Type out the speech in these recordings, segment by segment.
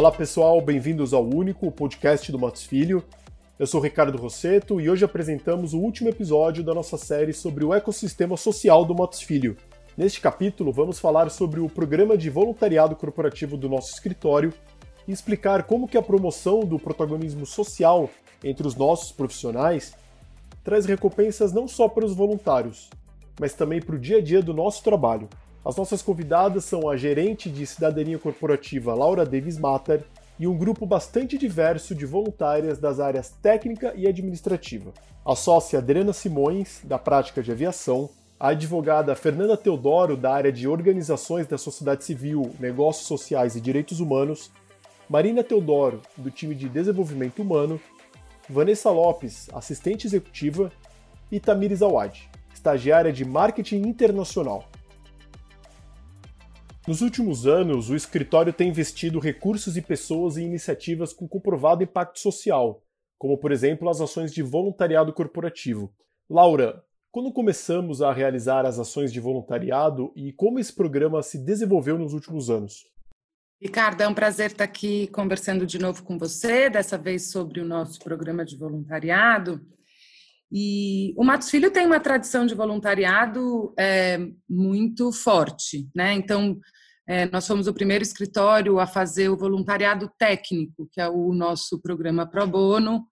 Olá pessoal, bem-vindos ao Único, podcast do Matos Filho. Eu sou Ricardo Rosseto e hoje apresentamos o último episódio da nossa série sobre o ecossistema social do Matos Filho. Neste capítulo, vamos falar sobre o programa de voluntariado corporativo do nosso escritório e explicar como que a promoção do protagonismo social entre os nossos profissionais traz recompensas não só para os voluntários, mas também para o dia a dia do nosso trabalho. As nossas convidadas são a gerente de cidadania corporativa Laura Davis Matter e um grupo bastante diverso de voluntárias das áreas técnica e administrativa. A sócia Adriana Simões, da prática de aviação, a advogada Fernanda Teodoro, da área de organizações da sociedade civil, negócios sociais e direitos humanos, Marina Teodoro, do time de desenvolvimento humano, Vanessa Lopes, assistente executiva, e Tamires Awad, estagiária de marketing internacional. Nos últimos anos, o escritório tem investido recursos e pessoas em iniciativas com comprovado impacto social, como, por exemplo, as ações de voluntariado corporativo. Laura, quando começamos a realizar as ações de voluntariado e como esse programa se desenvolveu nos últimos anos? Ricardo, é um prazer estar aqui conversando de novo com você, dessa vez sobre o nosso programa de voluntariado. E o Matos Filho tem uma tradição de voluntariado é, muito forte, né? Então, é, nós fomos o primeiro escritório a fazer o voluntariado técnico, que é o nosso programa Pro Bono,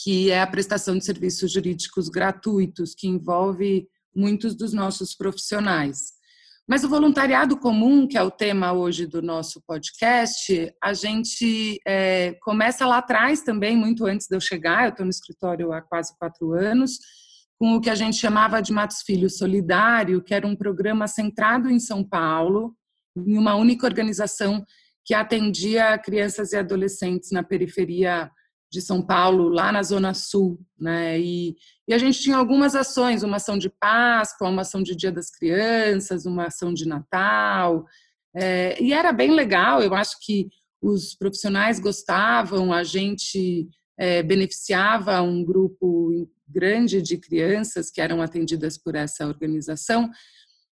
que é a prestação de serviços jurídicos gratuitos, que envolve muitos dos nossos profissionais. Mas o voluntariado comum, que é o tema hoje do nosso podcast, a gente é, começa lá atrás também, muito antes de eu chegar, eu estou no escritório há quase quatro anos, com o que a gente chamava de Matos Filho Solidário, que era um programa centrado em São Paulo, em uma única organização que atendia crianças e adolescentes na periferia de São Paulo, lá na Zona Sul, né? E, e, a gente tinha algumas ações, uma ação de Páscoa, uma ação de Dia das Crianças, uma ação de Natal, é, e era bem legal. Eu acho que os profissionais gostavam, a gente é, beneficiava um grupo grande de crianças que eram atendidas por essa organização.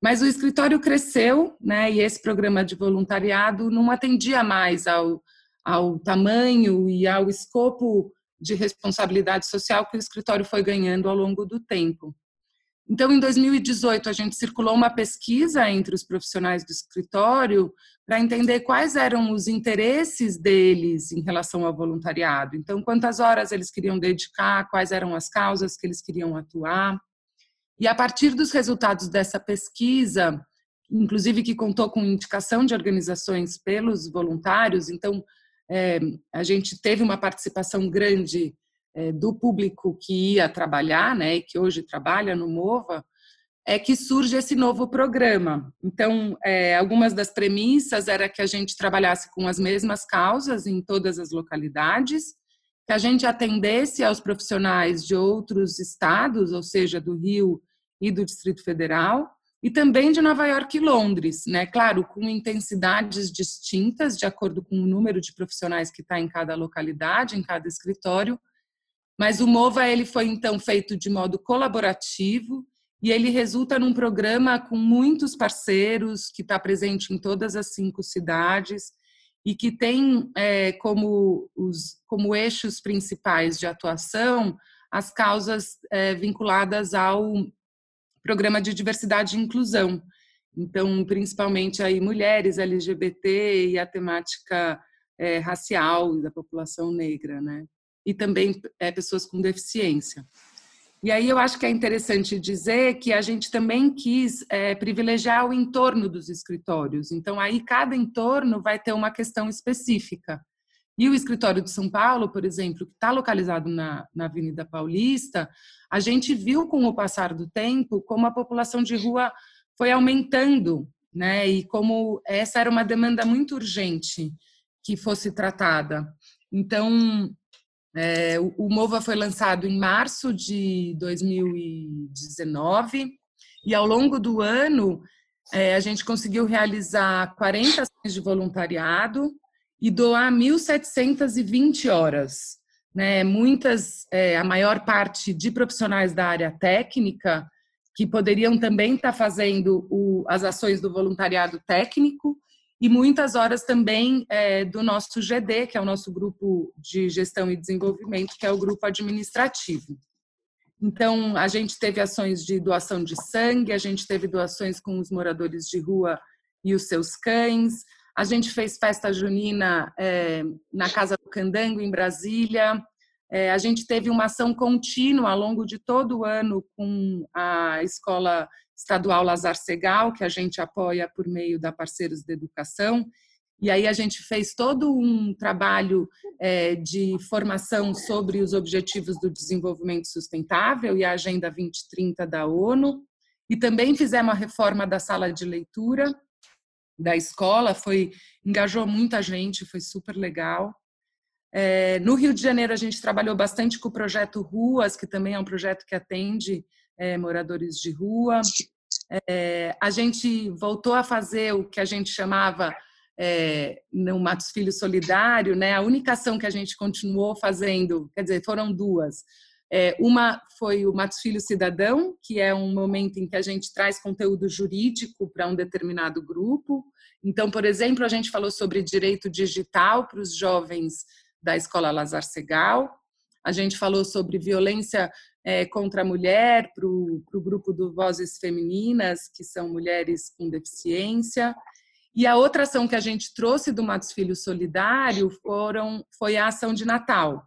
Mas o escritório cresceu, né, e esse programa de voluntariado não atendia mais ao, ao tamanho e ao escopo de responsabilidade social que o escritório foi ganhando ao longo do tempo. Então, em 2018, a gente circulou uma pesquisa entre os profissionais do escritório para entender quais eram os interesses deles em relação ao voluntariado. Então, quantas horas eles queriam dedicar, quais eram as causas que eles queriam atuar. E a partir dos resultados dessa pesquisa, inclusive que contou com indicação de organizações pelos voluntários, então é, a gente teve uma participação grande é, do público que ia trabalhar, né, e que hoje trabalha no Mova, é que surge esse novo programa. Então, é, algumas das premissas era que a gente trabalhasse com as mesmas causas em todas as localidades, que a gente atendesse aos profissionais de outros estados, ou seja, do Rio e do Distrito Federal, e também de Nova York e Londres, né? Claro, com intensidades distintas de acordo com o número de profissionais que está em cada localidade, em cada escritório. Mas o Mova ele foi então feito de modo colaborativo e ele resulta num programa com muitos parceiros que está presente em todas as cinco cidades e que tem é, como, os, como eixos principais de atuação as causas é, vinculadas ao programa de diversidade e inclusão. Então, principalmente aí mulheres, LGBT e a temática é, racial da população negra, né? E também é, pessoas com deficiência. E aí eu acho que é interessante dizer que a gente também quis é, privilegiar o entorno dos escritórios. Então, aí cada entorno vai ter uma questão específica. E o escritório de São Paulo, por exemplo, que está localizado na, na Avenida Paulista, a gente viu com o passar do tempo como a população de rua foi aumentando, né? E como essa era uma demanda muito urgente que fosse tratada. Então, é, o Mova foi lançado em março de 2019 e ao longo do ano é, a gente conseguiu realizar 40 ações de voluntariado e doar 1.720 horas. Né? Muitas, é, a maior parte de profissionais da área técnica que poderiam também estar fazendo o, as ações do voluntariado técnico e muitas horas também é, do nosso GD, que é o nosso grupo de gestão e desenvolvimento, que é o grupo administrativo. Então, a gente teve ações de doação de sangue, a gente teve doações com os moradores de rua e os seus cães, a gente fez festa junina é, na Casa do Candango, em Brasília, é, a gente teve uma ação contínua ao longo de todo o ano com a Escola Estadual Lazar Segal, que a gente apoia por meio da Parceiros de Educação. E aí a gente fez todo um trabalho é, de formação sobre os Objetivos do Desenvolvimento Sustentável e a Agenda 2030 da ONU. E também fizemos a reforma da sala de leitura da escola, foi engajou muita gente, foi super legal. É, no Rio de Janeiro, a gente trabalhou bastante com o projeto Ruas, que também é um projeto que atende é, moradores de rua. É, a gente voltou a fazer o que a gente chamava é, no Matos Filho Solidário, né? A única ação que a gente continuou fazendo, quer dizer, foram duas. É, uma foi o Matos Filho Cidadão, que é um momento em que a gente traz conteúdo jurídico para um determinado grupo. Então, por exemplo, a gente falou sobre direito digital para os jovens da Escola Lazar Segal. A gente falou sobre violência é, contra a mulher para o grupo do Vozes Femininas, que são mulheres com deficiência. E a outra ação que a gente trouxe do Matos Filho Solidário foram, foi a ação de Natal.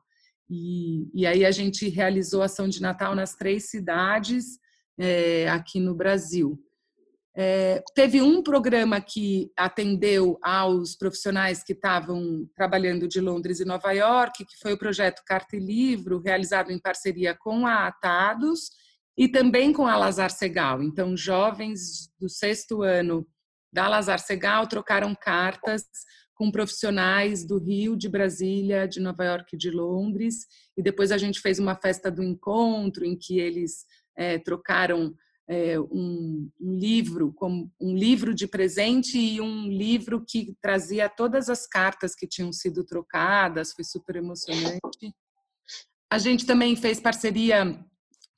E, e aí a gente realizou a ação de Natal nas três cidades é, aqui no Brasil. É, teve um programa que atendeu aos profissionais que estavam trabalhando de Londres e Nova York, que foi o projeto Carta e Livro, realizado em parceria com a Atados e também com a Lazar Segal. Então, jovens do sexto ano da Lazar Segal trocaram cartas com profissionais do Rio, de Brasília, de Nova York e de Londres. E depois a gente fez uma festa do encontro em que eles é, trocaram é, um, um, livro, como um livro de presente e um livro que trazia todas as cartas que tinham sido trocadas, foi super emocionante. A gente também fez parceria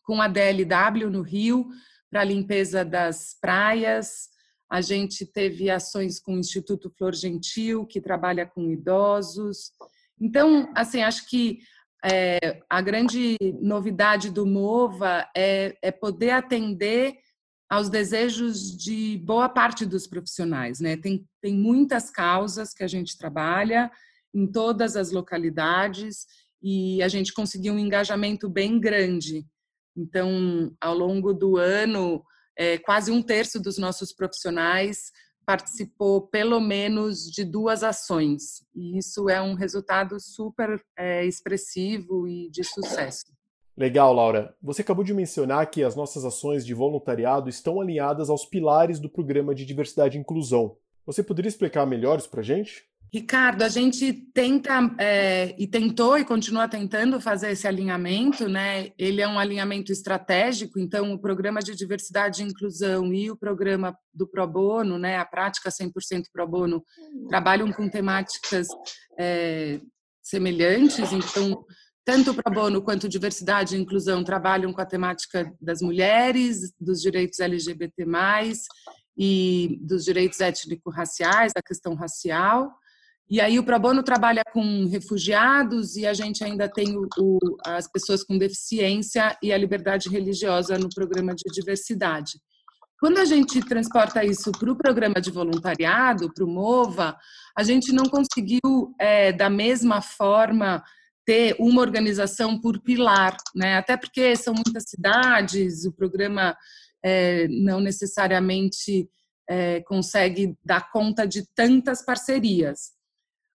com a DLW no Rio para a limpeza das praias. A gente teve ações com o Instituto Flor Gentil, que trabalha com idosos. Então, assim, acho que é, a grande novidade do MOVA é, é, poder atender aos desejos de boa parte dos profissionais. Né? Tem, tem muitas causas que a gente trabalha em todas as localidades e a gente conseguiu um engajamento bem grande. Então, ao longo do ano, é, quase um terço dos nossos profissionais participou pelo menos de duas ações. E isso é um resultado super é, expressivo e de sucesso. Legal, Laura. Você acabou de mencionar que as nossas ações de voluntariado estão alinhadas aos pilares do programa de diversidade e inclusão. Você poderia explicar melhor isso para gente? Ricardo, a gente tenta é, e tentou e continua tentando fazer esse alinhamento, né? Ele é um alinhamento estratégico, então o programa de diversidade e inclusão e o programa do Pro Bono, né? A prática 100% Pro Bono trabalham com temáticas é, semelhantes, então tanto o Pro Bono quanto diversidade e inclusão trabalham com a temática das mulheres, dos direitos LGBT+, e dos direitos étnico-raciais, da questão racial. E aí o Probono trabalha com refugiados e a gente ainda tem o, o, as pessoas com deficiência e a liberdade religiosa no programa de diversidade. Quando a gente transporta isso para o programa de voluntariado, para o MOVA, a gente não conseguiu, é, da mesma forma, ter uma organização por pilar, né? até porque são muitas cidades, o programa é, não necessariamente é, consegue dar conta de tantas parcerias.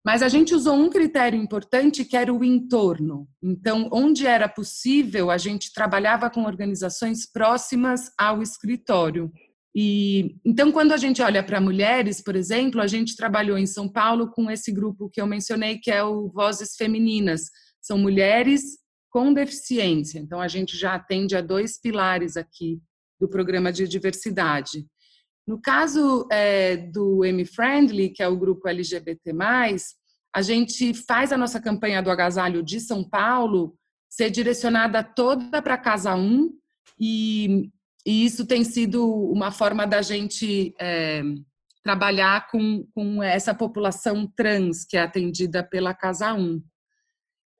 Mas a gente usou um critério importante que era o entorno. Então, onde era possível, a gente trabalhava com organizações próximas ao escritório. E então, quando a gente olha para mulheres, por exemplo, a gente trabalhou em São Paulo com esse grupo que eu mencionei, que é o Vozes Femininas. São mulheres com deficiência. Então, a gente já atende a dois pilares aqui do programa de diversidade. No caso é, do M-Friendly, que é o grupo LGBT+, a gente faz a nossa campanha do agasalho de São Paulo ser direcionada toda para Casa 1 e, e, isso tem sido uma forma da gente é, trabalhar com, com essa população trans que é atendida pela Casa 1.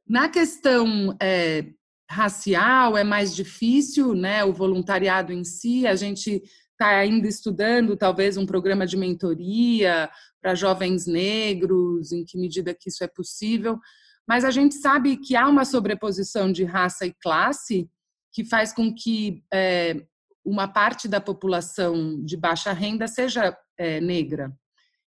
Na questão é, racial é mais difícil, né? O voluntariado em si, a gente está ainda estudando talvez um programa de mentoria para jovens negros, em que medida que isso é possível, mas a gente sabe que há uma sobreposição de raça e classe que faz com que é, uma parte da população de baixa renda seja é, negra.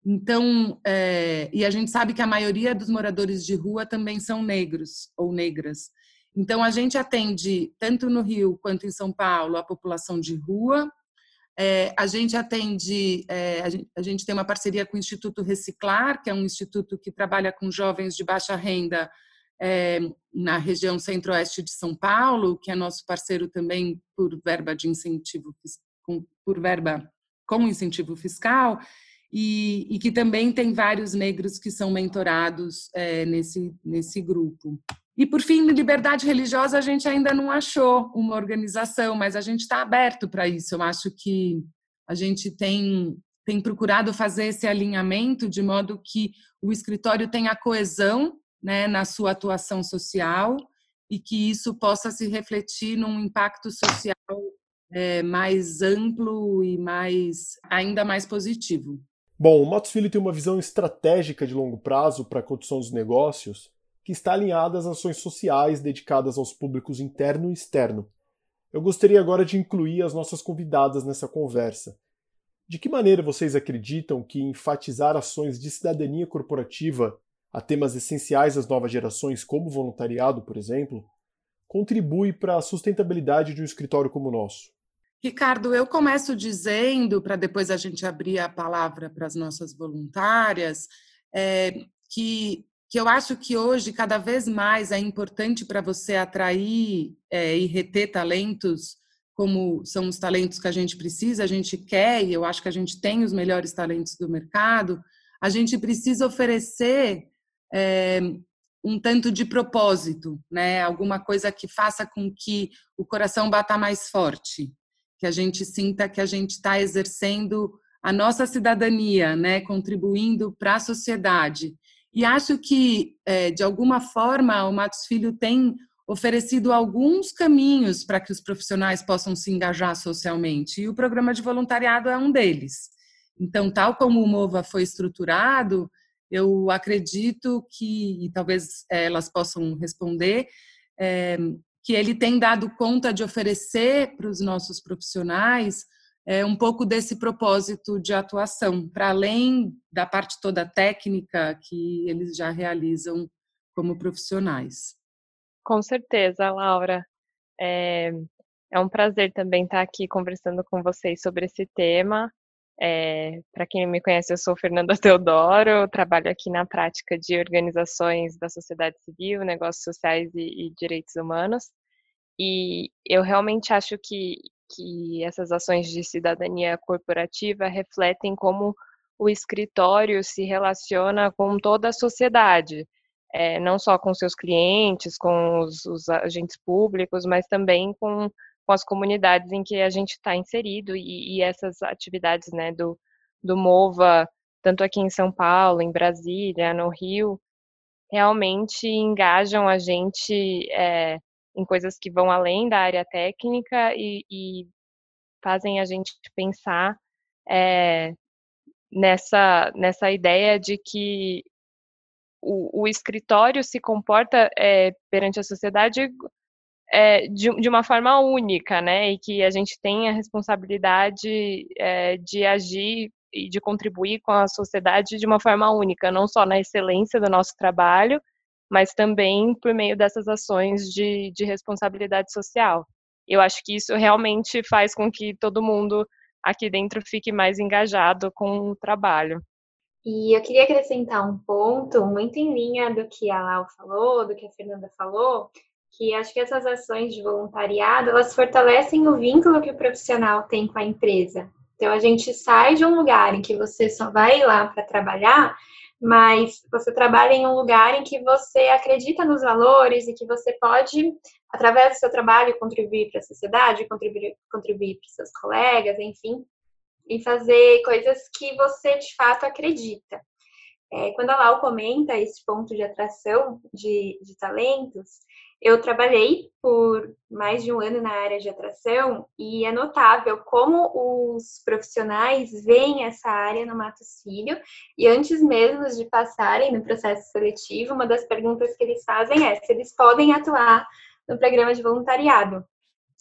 Então, é, e a gente sabe que a maioria dos moradores de rua também são negros ou negras. Então, a gente atende, tanto no Rio quanto em São Paulo, a população de rua. É, a gente atende, é, a, gente, a, gente, tem uma parceria com o Instituto Reciclar, que é um instituto que trabalha com jovens de baixa renda é, na região centro-oeste de São Paulo, que é nosso parceiro também por verba de incentivo, por verba com incentivo fiscal e, e, que também tem vários negros que são mentorados é, nesse, nesse grupo. E, por fim, liberdade religiosa, a gente ainda não achou uma organização, mas a gente está aberto para isso. Eu acho que a gente tem, tem procurado fazer esse alinhamento de modo que o escritório tenha coesão né, na sua atuação social e que isso possa se refletir num impacto social é, mais amplo e mais ainda mais positivo. Bom, o Matos Filho tem uma visão estratégica de longo prazo para a condução dos negócios que está alinhada às ações sociais dedicadas aos públicos interno e externo. Eu gostaria agora de incluir as nossas convidadas nessa conversa. De que maneira vocês acreditam que enfatizar ações de cidadania corporativa a temas essenciais às novas gerações, como voluntariado, por exemplo, contribui para a sustentabilidade de um escritório como o nosso? Ricardo, eu começo dizendo, para depois a gente abrir a palavra para as nossas voluntárias, é, que, que eu acho que hoje, cada vez mais, é importante para você atrair é, e reter talentos, como são os talentos que a gente precisa, a gente quer, e eu acho que a gente tem os melhores talentos do mercado, a gente precisa oferecer é, um tanto de propósito, né? Alguma coisa que faça com que o coração bata mais forte que a gente sinta que a gente está exercendo a nossa cidadania, né, contribuindo para a sociedade. E acho que, é, de alguma forma, o Matos Filho tem oferecido alguns caminhos para que os profissionais possam se engajar socialmente, e o programa de voluntariado é um deles. Então, tal como o MOVA foi estruturado, eu acredito que, e talvez é, elas possam responder, é, que ele tem dado conta de oferecer para os nossos profissionais é, um pouco desse propósito de atuação, para além da parte toda técnica que eles já realizam como profissionais. Com certeza, Laura. É, é um prazer também estar aqui conversando com vocês sobre esse tema. É, Para quem me conhece, eu sou Fernanda Teodoro, trabalho aqui na prática de organizações da sociedade civil, negócios sociais e, e direitos humanos. E eu realmente acho que, que essas ações de cidadania corporativa refletem como o escritório se relaciona com toda a sociedade, é, não só com seus clientes, com os, os agentes públicos, mas também com com as comunidades em que a gente está inserido e, e, essas atividades né, do, do MOVA, tanto aqui em São Paulo, em Brasília, no Rio, realmente engajam a gente é, em coisas que vão além da área técnica e, e fazem a gente pensar é, nessa, nessa ideia de que o, o escritório se comporta é, perante a sociedade é, de, de, uma forma única, né? E que a gente tem a responsabilidade de agir e de contribuir com a sociedade de uma forma única, não só na excelência do nosso trabalho, mas também por meio dessas ações de, de responsabilidade social. Eu acho que isso realmente faz com que todo mundo aqui dentro fique mais engajado com o trabalho. E eu queria acrescentar um ponto muito em linha do que a Lau falou, do que a Fernanda falou, que acho que essas ações de voluntariado, elas fortalecem o vínculo que o profissional tem com a empresa. Então, a gente sai de um lugar em que você só vai lá para trabalhar, mas você trabalha em um lugar em que você acredita nos valores e que você pode, através do seu trabalho, contribuir para a sociedade, contribuir, contribuir para seus colegas, enfim. e fazer coisas que você de fato acredita. É, quando a Lau comenta esse ponto de atração de, de talentos, eu trabalhei por mais de um ano na área de atração e é notável como os profissionais veem essa área no Matos Filho. E antes mesmo de passarem no processo seletivo, uma das perguntas que eles fazem é se eles podem atuar no programa de voluntariado.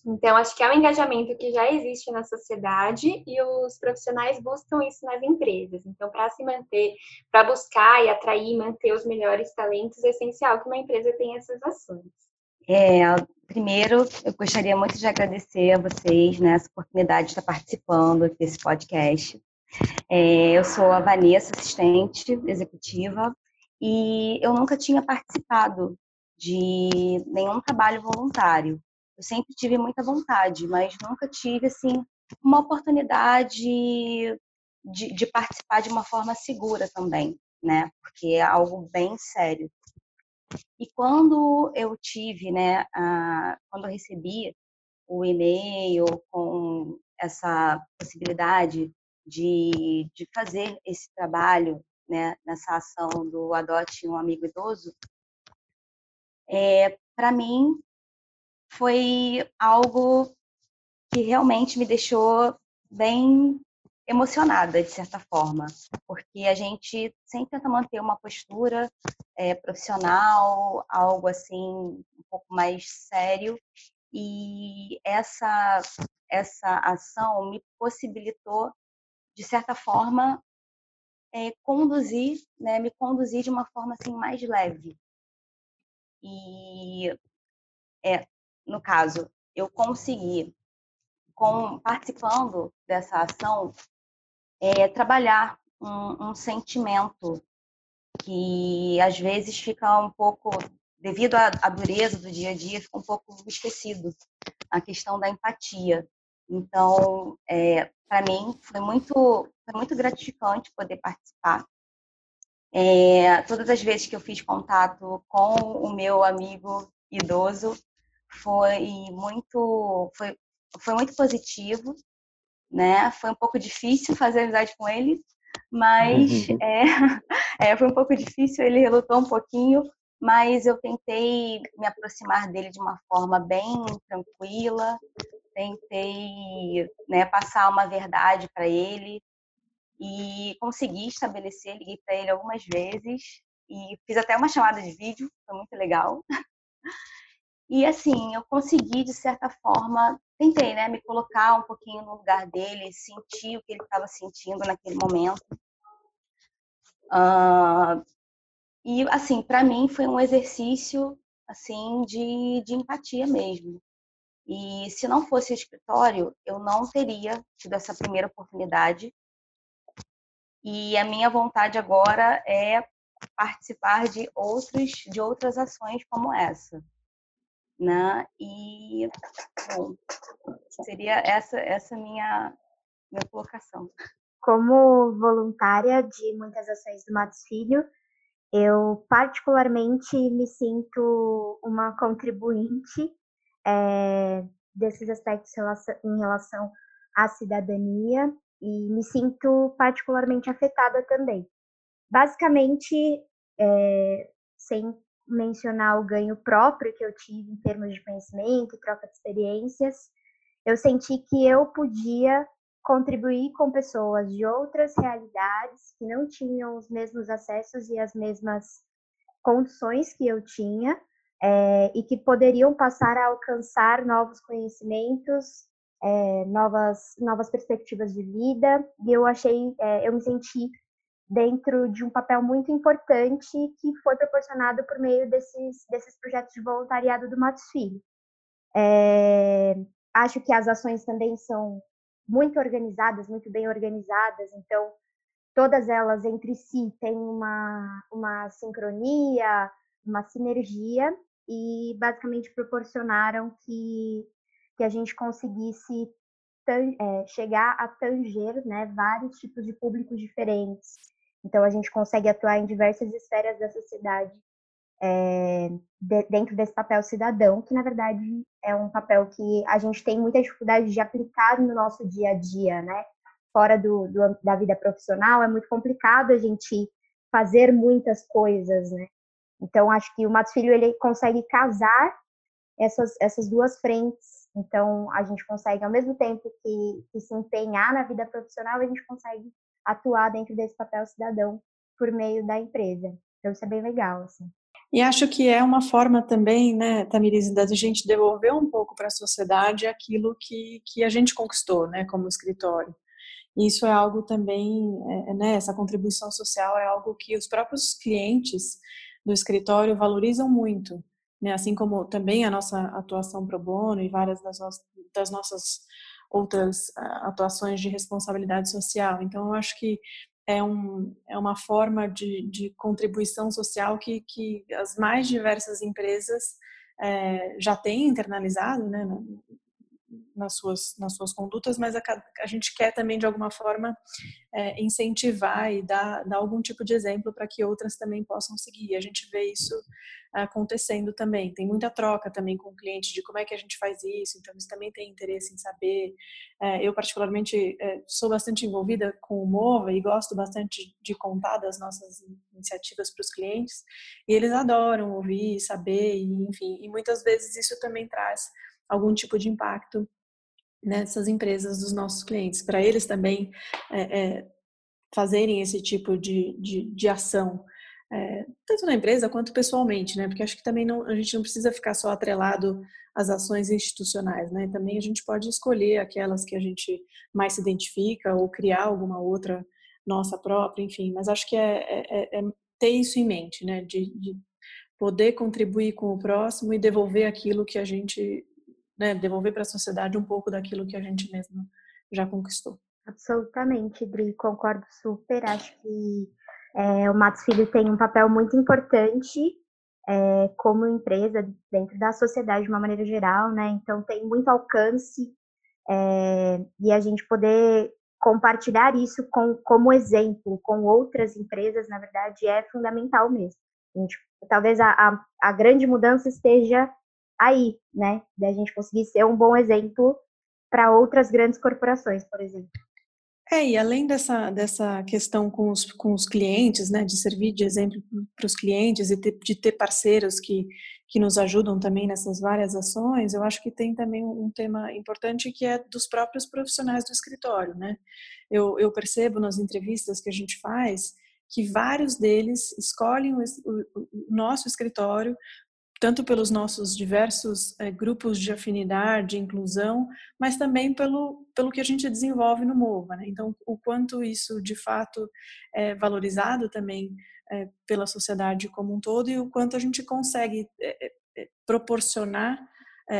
Então, acho que é um engajamento que já existe na sociedade e os profissionais buscam isso nas empresas. Então, para se manter, para buscar e atrair e manter os melhores talentos, é essencial que uma empresa tenha essas ações. É, primeiro, eu gostaria muito de agradecer a vocês né, essa oportunidade de estar participando desse podcast. É, eu sou a Vanessa, assistente executiva, e eu nunca tinha participado de nenhum trabalho voluntário. Eu sempre tive muita vontade, mas nunca tive assim uma oportunidade de, de participar de uma forma segura também, né? Porque é algo bem sério. E quando eu tive, né, a, quando eu recebi o e-mail com essa possibilidade de, de fazer esse trabalho, né, nessa ação do Adote um Amigo Idoso, é, para mim foi algo que realmente me deixou bem emocionada, de certa forma, porque a gente sempre tenta manter uma postura é, profissional, algo assim um pouco mais sério, e essa, essa ação me possibilitou, de certa forma, é, conduzir, né, me conduzir de uma forma assim mais leve. E é, no caso, eu consegui, com, participando dessa ação, é, trabalhar um, um sentimento que às vezes fica um pouco, devido à, à dureza do dia a dia, fica um pouco esquecido a questão da empatia. Então, é, para mim, foi muito, foi muito gratificante poder participar. É, todas as vezes que eu fiz contato com o meu amigo idoso, foi muito, foi, foi muito positivo, né? Foi um pouco difícil fazer amizade com ele, mas uhum. é, é, foi um pouco difícil, ele relutou um pouquinho, mas eu tentei me aproximar dele de uma forma bem tranquila, tentei né, passar uma verdade para ele e consegui estabelecer, liguei para ele algumas vezes e fiz até uma chamada de vídeo, foi muito legal. E assim, eu consegui, de certa forma, tentei, né, me colocar um pouquinho no lugar dele, sentir o que ele estava sentindo naquele momento. Uh, e assim, para mim foi um exercício assim de, de empatia mesmo. E se não fosse o escritório, eu não teria tido essa primeira oportunidade. E a minha vontade agora é participar de outros de outras ações como essa né? E bom, seria essa essa minha minha colocação. Como voluntária de muitas ações do Matos Filho, eu particularmente me sinto uma contribuinte é, desses aspectos em relação à cidadania e me sinto particularmente afetada também. Basicamente, é, sem mencionar o ganho próprio que eu tive em termos de conhecimento, troca de experiências, eu senti que eu podia contribuir com pessoas de outras realidades que não tinham os mesmos acessos e as mesmas condições que eu tinha é, e que poderiam passar a alcançar novos conhecimentos, é, novas novas perspectivas de vida. E eu achei é, eu me senti dentro de um papel muito importante que foi proporcionado por meio desses, desses projetos de voluntariado do Matos Filho. É, acho que as ações também são muito organizadas, muito bem organizadas, então todas elas entre si têm uma, uma sincronia, uma sinergia e basicamente proporcionaram que, que a gente conseguisse é, chegar a tanger né, vários tipos de públicos diferentes, então, a gente consegue atuar em diversas esferas da sociedade é, de, dentro desse papel cidadão, que na verdade é um papel que a gente tem muita dificuldade de aplicar no nosso dia a dia, né? fora do, do, da vida profissional, é muito complicado a gente fazer muitas coisas, né? Então, acho que o Matos Filho, ele consegue casar essas, essas duas frentes. Então, a gente consegue, ao mesmo tempo que, que se empenhar na vida profissional, a gente consegue atuar dentro desse papel cidadão por meio da empresa. Então, isso é bem legal, assim. E acho que é uma forma também, né, Tamiris, da gente devolver um pouco para a sociedade aquilo que, que a gente conquistou, né, como escritório. Isso é algo também, é, né, essa contribuição social é algo que os próprios clientes do escritório valorizam muito, né, assim como também a nossa atuação pro bono e várias das, das nossas outras ah, atuações de responsabilidade social. Então, eu acho que é, um, é uma forma de, de contribuição social que, que as mais diversas empresas é, já têm internalizado né, nas, suas, nas suas condutas, mas a, a gente quer também, de alguma forma, é, incentivar e dar, dar algum tipo de exemplo para que outras também possam seguir. A gente vê isso acontecendo também. Tem muita troca também com o cliente de como é que a gente faz isso, então eles também têm interesse em saber. É, eu, particularmente, é, sou bastante envolvida com o Mova e gosto bastante de contar das nossas iniciativas para os clientes, e eles adoram ouvir, saber, e, enfim, e muitas vezes isso também traz algum tipo de impacto nessas empresas dos nossos clientes, para eles também é, é, fazerem esse tipo de, de, de ação é, tanto na empresa quanto pessoalmente, né? Porque acho que também não, a gente não precisa ficar só atrelado às ações institucionais, né? Também a gente pode escolher aquelas que a gente mais se identifica ou criar alguma outra nossa própria, enfim. Mas acho que é, é, é, é ter isso em mente, né? De, de, poder contribuir com o próximo e devolver aquilo que a gente, né? Devolver para a sociedade um pouco daquilo que a gente mesmo já conquistou. Absolutamente, Dri, concordo super. Acho que é, o Matos Filho tem um papel muito importante é, como empresa dentro da sociedade de uma maneira geral, né? Então tem muito alcance é, e a gente poder compartilhar isso com, como exemplo com outras empresas, na verdade, é fundamental mesmo. A gente, talvez a, a, a grande mudança esteja aí, né? Da gente conseguir ser um bom exemplo para outras grandes corporações, por exemplo. É, e além dessa, dessa questão com os, com os clientes, né, de servir de exemplo para os clientes e ter, de ter parceiros que, que nos ajudam também nessas várias ações, eu acho que tem também um tema importante que é dos próprios profissionais do escritório, né? Eu, eu percebo nas entrevistas que a gente faz que vários deles escolhem o, o, o nosso escritório tanto pelos nossos diversos é, grupos de afinidade, de inclusão, mas também pelo, pelo que a gente desenvolve no MOVA. Né? Então, o quanto isso de fato é valorizado também é, pela sociedade como um todo e o quanto a gente consegue proporcionar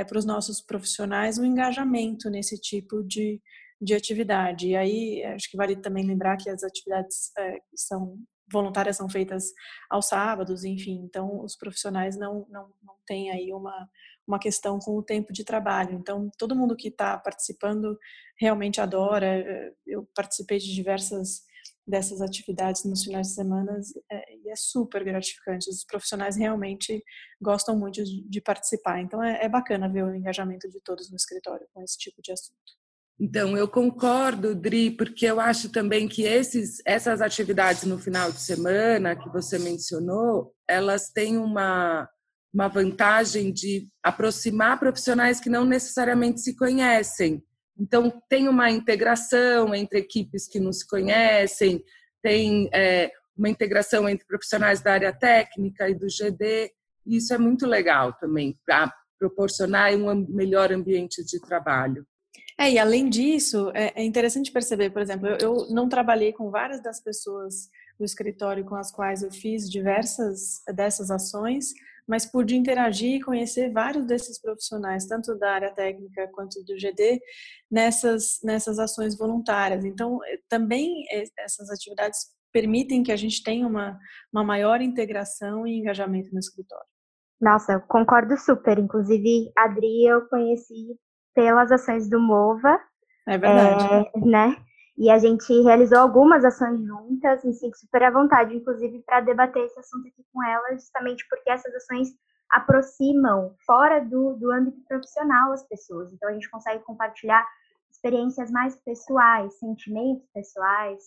para os nossos profissionais um engajamento nesse tipo de, de atividade. E aí, acho que vale também lembrar que as atividades são voluntárias são feitas aos sábados, enfim, então os profissionais não, não, não têm aí uma, uma questão com o tempo de trabalho. Então, todo mundo que está participando realmente adora. Eh, eu participei de diversas dessas atividades nos finais de semana é, e é super gratificante. Os profissionais realmente gostam muito de, de participar. Então, é, é bacana ver o engajamento de todos no escritório com esse tipo de assunto. Então, eu concordo, Dri, porque eu acho também que esses, essas atividades no final de semana que você mencionou, elas têm uma, uma vantagem de aproximar profissionais que não necessariamente se conhecem. Então, tem uma integração entre equipes que não se conhecem, tem é, uma integração entre profissionais da área técnica e do GD, e isso é muito legal também, para proporcionar um melhor ambiente de trabalho. É, e além disso, é, é interessante perceber, por exemplo, eu, eu, não trabalhei com várias das pessoas do escritório com as quais eu fiz diversas dessas ações, mas pude interagir e conhecer vários desses profissionais, tanto da área técnica quanto do GD, nessas, nessas ações voluntárias. Então, é, também é, essas atividades permitem que a gente tenha uma, uma maior integração e engajamento no escritório. Nossa, concordo super. Inclusive, a Adri eu conheci pelas ações do MOVA. É verdade. É, né? E a gente realizou algumas ações juntas, me sinto super à vontade, inclusive, para debater esse assunto aqui com ela, justamente porque essas ações aproximam fora do, do âmbito profissional as pessoas. Então, a gente consegue compartilhar experiências mais pessoais, sentimentos pessoais,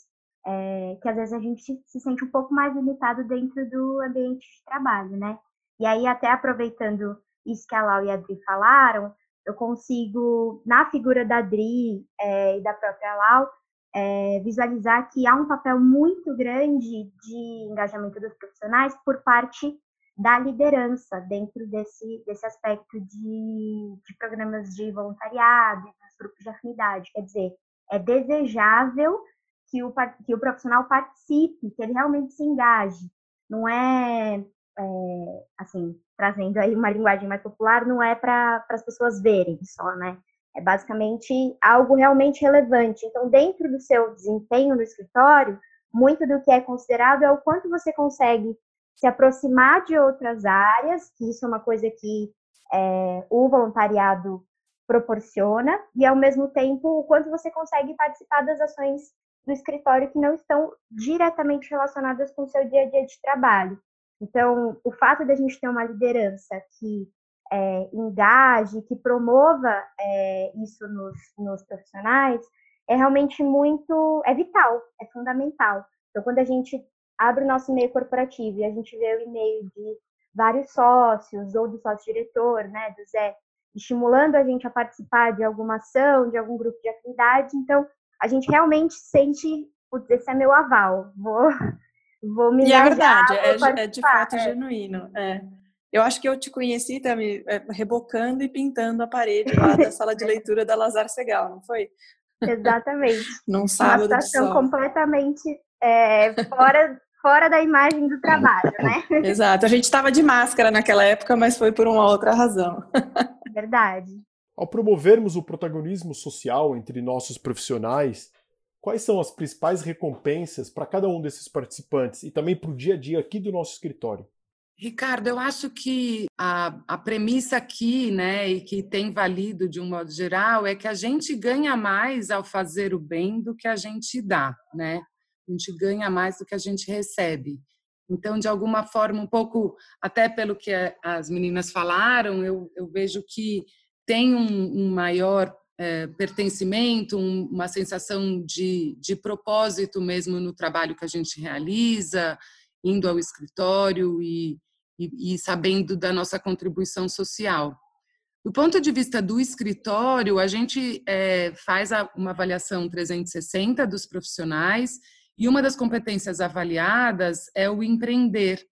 é, que às vezes a gente se sente um pouco mais limitado dentro do ambiente de trabalho, né? E aí, até aproveitando isso que a Lau e a Adri falaram, eu consigo, na figura da Adri é, e da própria Lau, é, visualizar que há um papel muito grande de engajamento dos profissionais por parte da liderança dentro desse, desse aspecto de, de programas de voluntariado, dos grupos de afinidade. Quer dizer, é desejável que o, que o profissional participe, que ele realmente se engaje. Não é, é assim, trazendo aí uma linguagem mais popular, não é para as pessoas verem só, né? É basicamente algo realmente relevante. Então, dentro do seu desempenho no escritório, muito do que é considerado é o quanto você consegue se aproximar de outras áreas, que isso é uma coisa que é, o voluntariado proporciona, e ao mesmo tempo o quanto você consegue participar das ações do escritório que não estão diretamente relacionadas com o seu dia a dia de trabalho. Então, o fato de a gente ter uma liderança que é, engaje, que promova é, isso nos, nos profissionais, é realmente muito, é vital, é fundamental. Então, quando a gente abre o nosso e-mail corporativo e a gente vê o e-mail de vários sócios ou do sócio-diretor, né, do Zé, estimulando a gente a participar de alguma ação, de algum grupo de afinidade, então a gente realmente sente, putz, esse é meu aval, vou, vou me E é verdade, é, é, de fato é. genuíno, é. Eu acho que eu te conheci também rebocando e pintando a parede lá da sala de leitura da Lazar Segal, não foi? Exatamente. Num sábado Uma situação completamente é, fora, fora da imagem do trabalho, né? Exato. A gente estava de máscara naquela época, mas foi por uma outra razão. Verdade. Ao promovermos o protagonismo social entre nossos profissionais, quais são as principais recompensas para cada um desses participantes e também para o dia a dia aqui do nosso escritório? Ricardo, eu acho que a, a premissa aqui, né, e que tem valido de um modo geral, é que a gente ganha mais ao fazer o bem do que a gente dá, né? A gente ganha mais do que a gente recebe. Então, de alguma forma, um pouco, até pelo que as meninas falaram, eu, eu vejo que tem um, um maior é, pertencimento, um, uma sensação de, de propósito mesmo no trabalho que a gente realiza, indo ao escritório e, e, e sabendo da nossa contribuição social. Do ponto de vista do escritório, a gente é, faz uma avaliação 360 dos profissionais e uma das competências avaliadas é o empreender.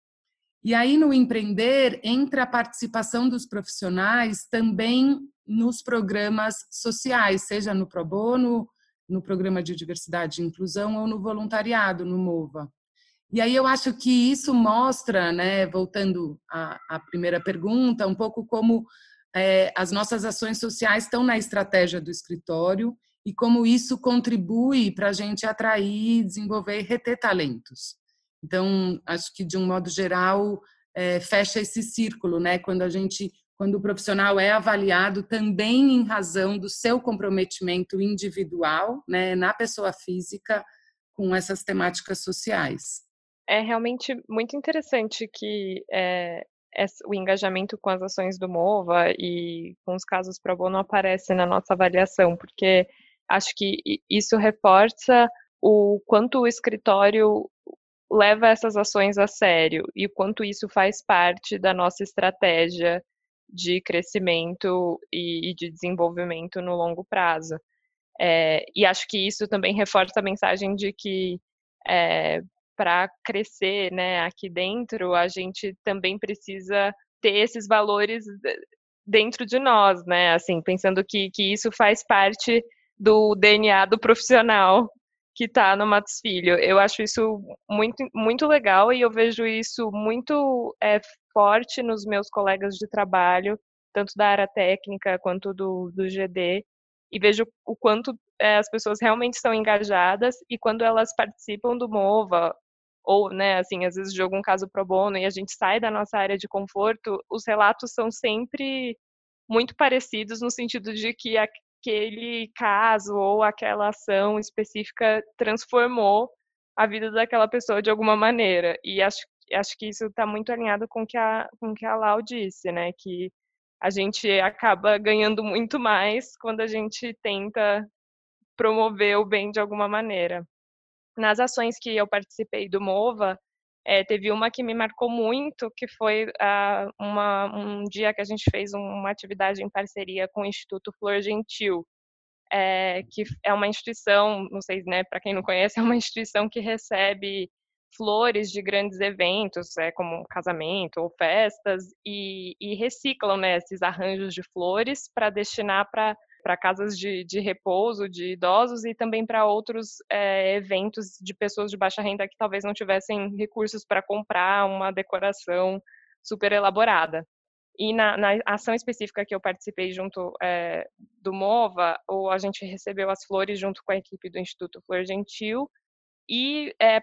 E aí, no empreender, entra a participação dos profissionais também nos programas sociais, seja no Pro Bono, no Programa de Diversidade e Inclusão ou no voluntariado, no MOVA. E aí eu acho que isso mostra, né, voltando à, à primeira pergunta, um pouco como é, as nossas ações sociais estão na estratégia do escritório e como isso contribui para a gente atrair, desenvolver e reter talentos. Então, acho que de um modo geral é, fecha esse círculo, né? Quando a gente, quando o profissional é avaliado também em razão do seu comprometimento individual, né, na pessoa física, com essas temáticas sociais. É realmente muito interessante que é, o engajamento com as ações do MOVA e com os casos pro bono aparece na nossa avaliação, porque acho que isso reforça o quanto o escritório leva essas ações a sério e o quanto isso faz parte da nossa estratégia de crescimento e, de desenvolvimento no longo prazo. É, e acho que isso também reforça a mensagem de que é, para crescer né, aqui dentro, a gente também precisa ter esses valores dentro de nós, né? Assim, pensando que, que isso faz parte do DNA do profissional que está no Matos Filho. Eu acho isso muito, muito legal e eu vejo isso muito é, forte nos meus colegas de trabalho, tanto da área técnica quanto do, do GD, e vejo o quanto é, as pessoas realmente estão engajadas e quando elas participam do MOVA, ou, né, assim, às vezes joga um caso pro bono e a gente sai da nossa área de conforto, os relatos são sempre muito parecidos no sentido de que aquele caso ou aquela ação específica transformou a vida daquela pessoa de alguma maneira. E acho, acho que isso está muito alinhado com que a, com que a Lau disse, né? Que a gente acaba ganhando muito mais quando a gente tenta promover o bem de alguma maneira. Nas ações que eu participei do MOVA, é, teve uma que me marcou muito, que foi uh, uma, um dia que a gente fez uma atividade em parceria com o Instituto Flor Gentil, é, que é uma instituição, não sei, né, para quem não conhece, é uma instituição que recebe flores de grandes eventos, é, como casamento ou festas, e, e reciclam né, esses arranjos de flores para destinar para para casas de, de, repouso de idosos e também para outros é, eventos de pessoas de baixa renda que talvez não tivessem recursos para comprar uma decoração super elaborada. E na, na, ação específica que eu participei junto é, do MOVA, ou a gente recebeu as flores junto com a equipe do Instituto Flor Gentil e é,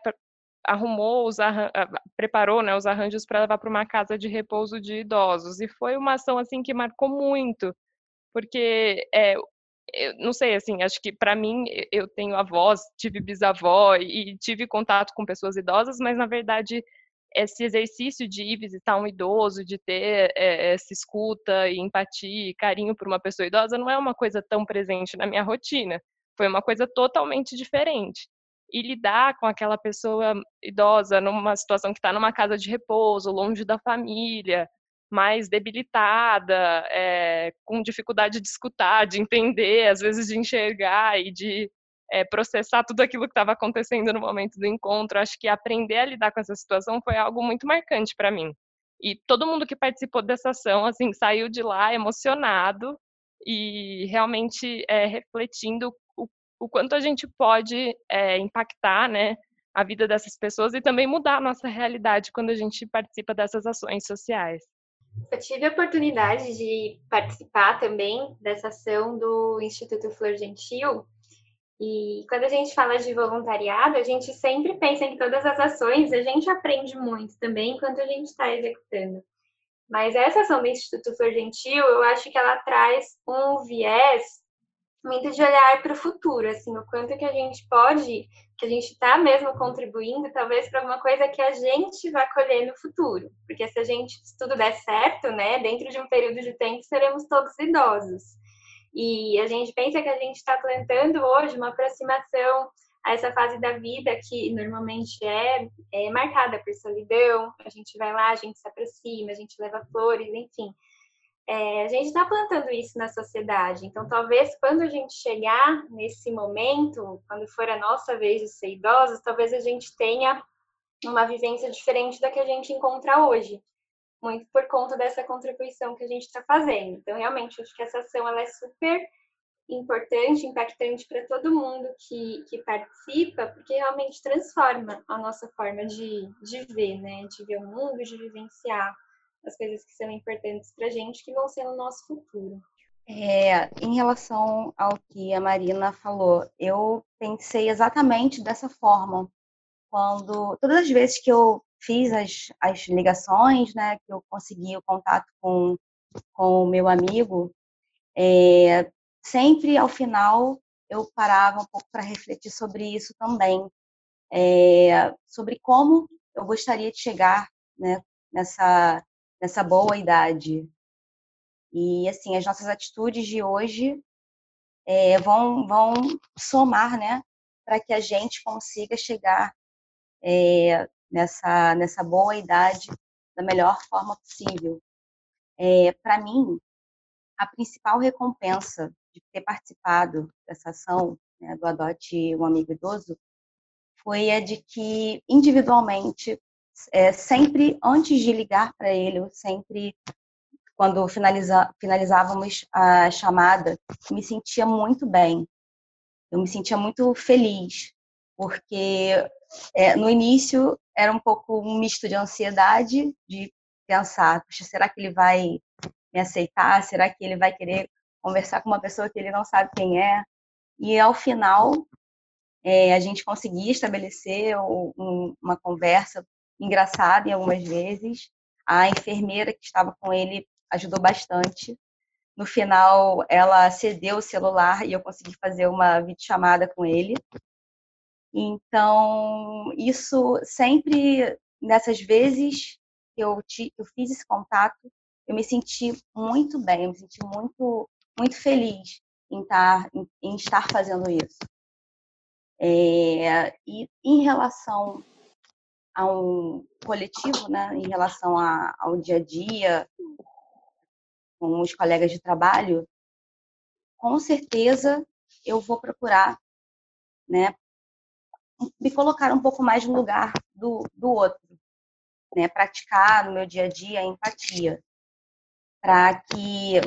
arrumou os preparou né, os arranjos para levar para uma casa de repouso de idosos e foi uma ação assim que marcou muito porque é, eu não sei assim acho que para mim eu tenho avós tive bisavó e tive contato com pessoas idosas mas na verdade esse exercício de ir visitar um idoso de ter é, essa escuta e empatia e carinho por uma pessoa idosa não é uma coisa tão presente na minha rotina foi uma coisa totalmente diferente. E lidar com aquela pessoa idosa numa situação que está numa casa de repouso, longe da família, mais debilitada, é, com dificuldade de escutar, de entender, às vezes de enxergar e de é, processar tudo aquilo que estava acontecendo no momento do encontro. Acho que aprender a lidar com essa situação foi algo muito marcante para mim. E todo mundo que participou dessa ação, assim, saiu de lá emocionado e realmente é, refletindo o quanto a gente pode impactar, né, a vida dessas pessoas e também mudar a nossa realidade quando a gente participa dessas ações sociais. Eu tive a oportunidade de participar também dessa ação do Instituto Flor Gentil. E quando a gente fala de voluntariado, a gente sempre pensa em todas as ações, a gente aprende muito também enquanto a gente está executando. Mas essa ação do Instituto Flor Gentil, eu acho que ela traz um viés muito de olhar para o futuro, assim, o quanto que a gente pode, que a gente está mesmo contribuindo, talvez para alguma coisa que a gente vai colher no futuro. Porque se a gente, se tudo der certo, né, dentro de um período de tempo, seremos todos idosos. E a gente pensa que a gente está plantando hoje uma aproximação a essa fase da vida que normalmente é, é marcada por solidão. A gente vai lá, a gente se aproxima, a gente leva flores, enfim é, a gente está plantando isso na sociedade. Então, talvez quando a gente chegar nesse momento, quando for a nossa vez de ser idosos, talvez a gente tenha uma vivência diferente da que a gente encontra hoje, muito por conta dessa contribuição que a gente está fazendo. Então, realmente, acho que essa ação ela é super importante, impactante para todo mundo que, que participa, porque realmente transforma a nossa forma de, de ver, né? De ver o mundo, de vivenciar as coisas que são importantes para gente, que vão ser no nosso futuro. É, em relação ao que a Marina falou, eu pensei exatamente dessa forma. Quando todas as vezes que eu fiz as, as ligações, né, que eu consegui o contato com, com o meu amigo, é, sempre ao final eu parava um pouco para refletir sobre isso também, é, sobre como eu gostaria de chegar né, nessa nessa boa idade. E, assim, as nossas atitudes de hoje é, vão, vão somar, né, para que a gente consiga chegar é, nessa, nessa boa idade da melhor forma possível. É, para mim, a principal recompensa de ter participado dessa ação né, do Adote um Amigo Idoso foi a de que, individualmente, é, sempre antes de ligar para ele, eu sempre quando finaliza, finalizávamos a chamada, me sentia muito bem. Eu me sentia muito feliz, porque é, no início era um pouco um misto de ansiedade, de pensar, será que ele vai me aceitar? Será que ele vai querer conversar com uma pessoa que ele não sabe quem é? E ao final, é, a gente conseguia estabelecer um, uma conversa engraçado em algumas vezes. A enfermeira que estava com ele ajudou bastante. No final, ela cedeu o celular e eu consegui fazer uma videochamada com ele. Então, isso sempre, nessas vezes que eu, te, eu fiz esse contato, eu me senti muito bem, eu me senti muito, muito feliz em, tar, em, em estar fazendo isso. É, e em relação a um coletivo, né, em relação a, ao dia a dia, com os colegas de trabalho, com certeza eu vou procurar né, me colocar um pouco mais no lugar do, do outro, né, praticar no meu dia a dia a empatia, para que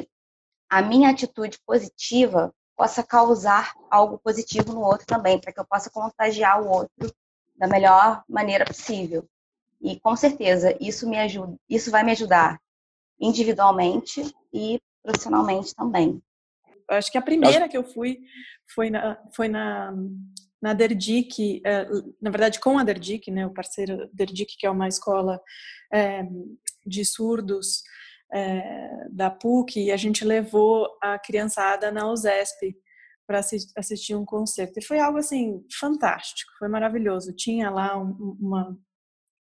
a minha atitude positiva possa causar algo positivo no outro também, para que eu possa contagiar o outro da melhor maneira possível. E com certeza isso me ajuda, isso vai me ajudar individualmente e profissionalmente também. Eu acho que a primeira que eu fui foi na, foi na, na Derdic, eh, na verdade com a Derdic, né, o parceiro Derdic, que é uma escola é, de surdos é, da PUC e a gente levou a criançada na USESP para assistir um concerto. E foi algo assim fantástico, foi maravilhoso. Tinha lá uma,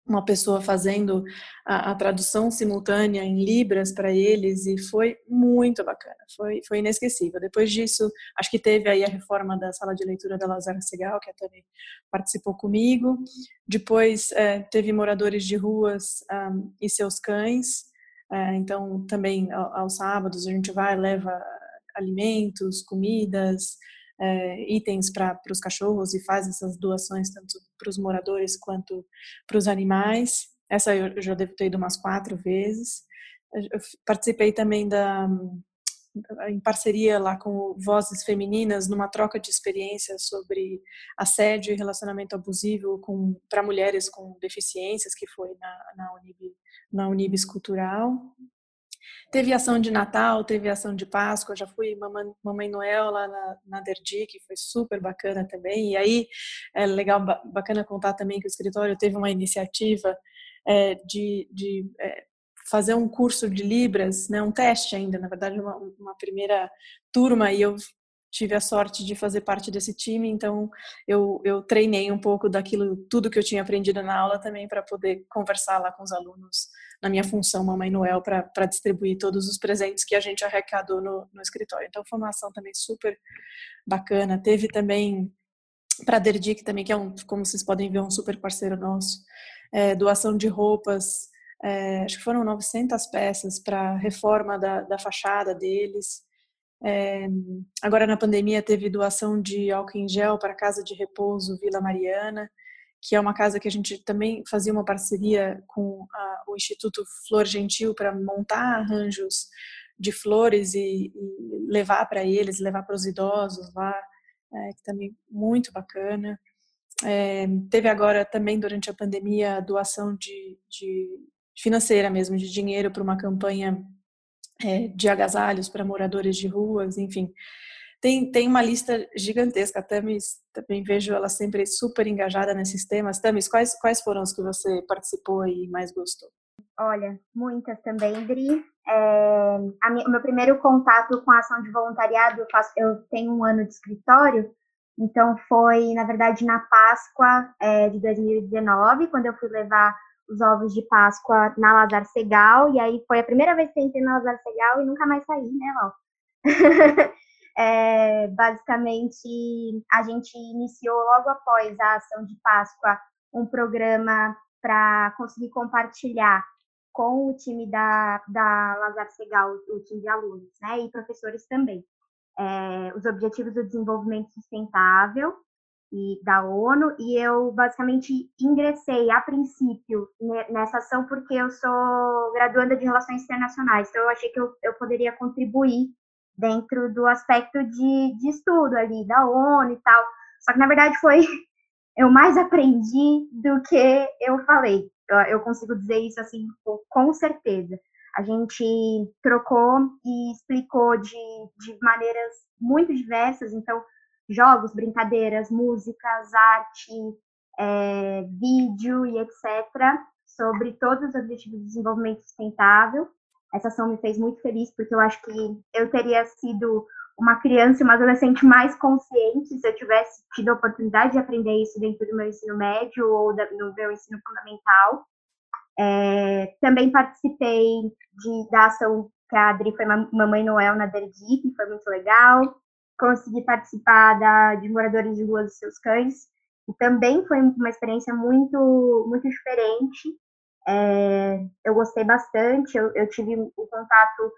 uma pessoa fazendo a, a tradução simultânea em libras para eles e foi muito bacana, foi, foi inesquecível. Depois disso, acho que teve aí a reforma da sala de leitura da Lazara Segal, que a Tânia participou comigo. Depois é, teve moradores de ruas um, e seus cães, é, então, também aos sábados a gente vai, leva alimentos, comidas, é, itens para os cachorros e faz essas doações tanto para os moradores quanto para os animais. Essa eu já devo ter ido umas quatro vezes. Eu participei também da em parceria lá com Vozes Femininas, numa troca de experiências sobre assédio e relacionamento abusivo para mulheres com deficiências, que foi na, na, Unib, na Unibis Cultural. Teve ação de Natal, teve ação de Páscoa, já fui Mamãe, Mamãe Noel lá na, na Derdi, que foi super bacana também. E aí é legal, bacana contar também que o escritório teve uma iniciativa é, de, de é, fazer um curso de Libras, né, um teste ainda, na verdade, uma, uma primeira turma, e eu tive a sorte de fazer parte desse time, então eu, eu treinei um pouco daquilo, tudo que eu tinha aprendido na aula também para poder conversar lá com os alunos na minha função Mamãe Noel para distribuir todos os presentes que a gente arrecadou no, no escritório. Então foi uma ação também super bacana. Teve também para a Derdic também, que é um, como vocês podem ver, um super parceiro nosso, é, doação de roupas é, acho que foram 900 peças para reforma da, da fachada deles. É, agora na pandemia teve doação de álcool em gel para a Casa de Repouso Vila Mariana, que é uma casa que a gente também fazia uma parceria com a, o Instituto Flor Gentil para montar arranjos de flores e, e levar para eles, levar para os idosos lá, é, que também muito bacana. É, teve agora também durante a pandemia a doação de, de financeira mesmo, de dinheiro para uma campanha é, de agasalhos para moradores de ruas, enfim. Tem, tem uma lista gigantesca, a Tamis, também vejo ela sempre super engajada nesses temas. Tamis, quais, quais foram os que você participou e mais gostou? Olha, muitas também, Dri. É, minha, o meu primeiro contato com a ação de voluntariado, eu, faço, eu tenho um ano de escritório, então foi, na verdade, na Páscoa é, de 2019, quando eu fui levar os ovos de Páscoa na Lazar Segal, e aí foi a primeira vez que entrei na Lazar Segal e nunca mais saí, né, Lau? é, basicamente, a gente iniciou logo após a ação de Páscoa um programa para conseguir compartilhar com o time da, da Lazar Segal, o time de alunos, né, e professores também, é, os objetivos do desenvolvimento sustentável, e da ONU e eu basicamente ingressei a princípio nessa ação porque eu sou graduanda de relações internacionais, então eu achei que eu, eu poderia contribuir dentro do aspecto de, de estudo ali da ONU e tal. Só que na verdade foi eu mais aprendi do que eu falei. Eu, eu consigo dizer isso assim com certeza. A gente trocou e explicou de, de maneiras muito diversas, então jogos, brincadeiras, músicas, arte, é, vídeo e etc., sobre todos os objetivos de desenvolvimento sustentável. Essa ação me fez muito feliz, porque eu acho que eu teria sido uma criança e uma adolescente mais consciente se eu tivesse tido a oportunidade de aprender isso dentro do meu ensino médio ou no meu ensino fundamental. É, também participei de, da ação que a Adri foi Mamãe Noel na Derdi, que foi muito legal. consegui participar da, de moradores de rua dos seus cães, e também foi uma experiência muito, muito diferente. É, eu gostei bastante, eu, eu tive o contato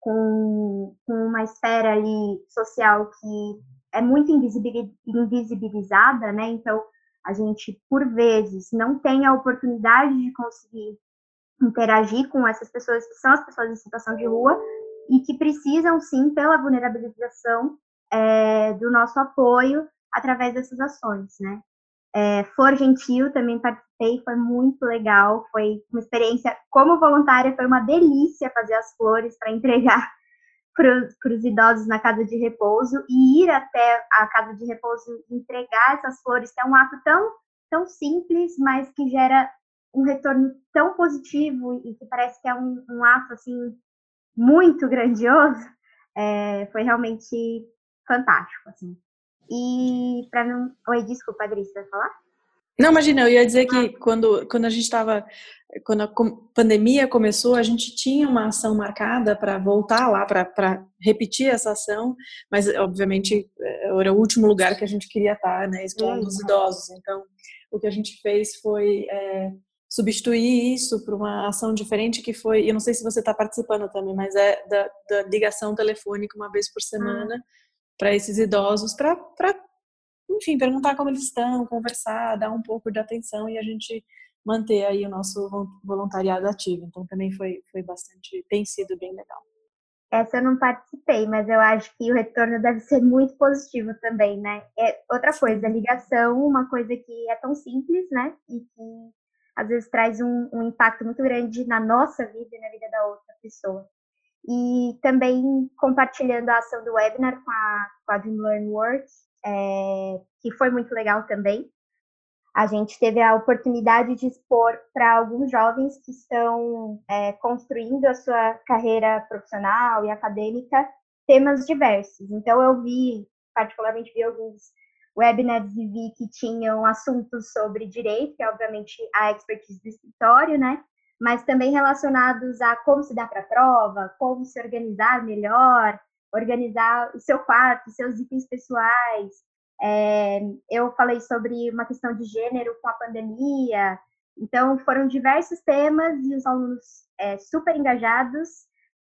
com, com, uma esfera ali social que é muito invisibilizada, né? Então, a gente, por vezes, não tem a oportunidade de conseguir interagir com essas pessoas que são as pessoas em situação de rua e que precisam, sim, pela vulnerabilização é, do nosso apoio através dessas ações, né? É, Flor Gentil também participei, foi muito legal, foi uma experiência como voluntária, foi uma delícia fazer as flores para entregar para os idosos na casa de repouso e ir até a casa de repouso entregar essas flores, que é um ato tão, tão simples, mas que gera um retorno tão positivo e que parece que é um, um ato assim muito grandioso, é, foi realmente fantástico, assim. E para não. Oi, desculpa, Adri, você vai falar? Não, imagina, eu ia dizer que ah. quando, quando a gente estava, quando a pandemia começou, a gente tinha uma ação marcada para voltar lá, para repetir essa ação, mas obviamente era o último lugar que a gente queria estar, né, expondo os idosos. Então, o que a gente fez foi é, substituir isso por uma ação diferente que foi, eu não sei se você está participando também, mas é da, da, ligação telefônica uma vez por semana ah. para esses idosos, para enfim, perguntar como eles estão, conversar, dar um pouco de atenção e a gente manter aí o nosso voluntariado ativo. Então também foi, foi bastante, tem sido bem legal. Essa eu não participei, mas eu acho que o retorno deve ser muito positivo também, né? É outra coisa, a ligação, uma coisa que é tão simples, né? E que às vezes traz um, um impacto muito grande na nossa vida e na vida da outra pessoa. E também compartilhando a ação do webinar com a, com a Dream Learn Work, é, que foi muito legal também. A gente teve a oportunidade de expor para alguns jovens que estão é, construindo a sua carreira profissional e acadêmica temas diversos. Então, eu vi, particularmente, vi alguns webinars e vi que tinham assuntos sobre direito, que é obviamente a expertise do escritório, né? Mas também relacionados a como se dá para a prova, como se organizar melhor, organizar o seu quarto, seus itens pessoais. É, eu falei sobre uma questão de gênero com a pandemia. Então, foram diversos temas e os alunos é, super engajados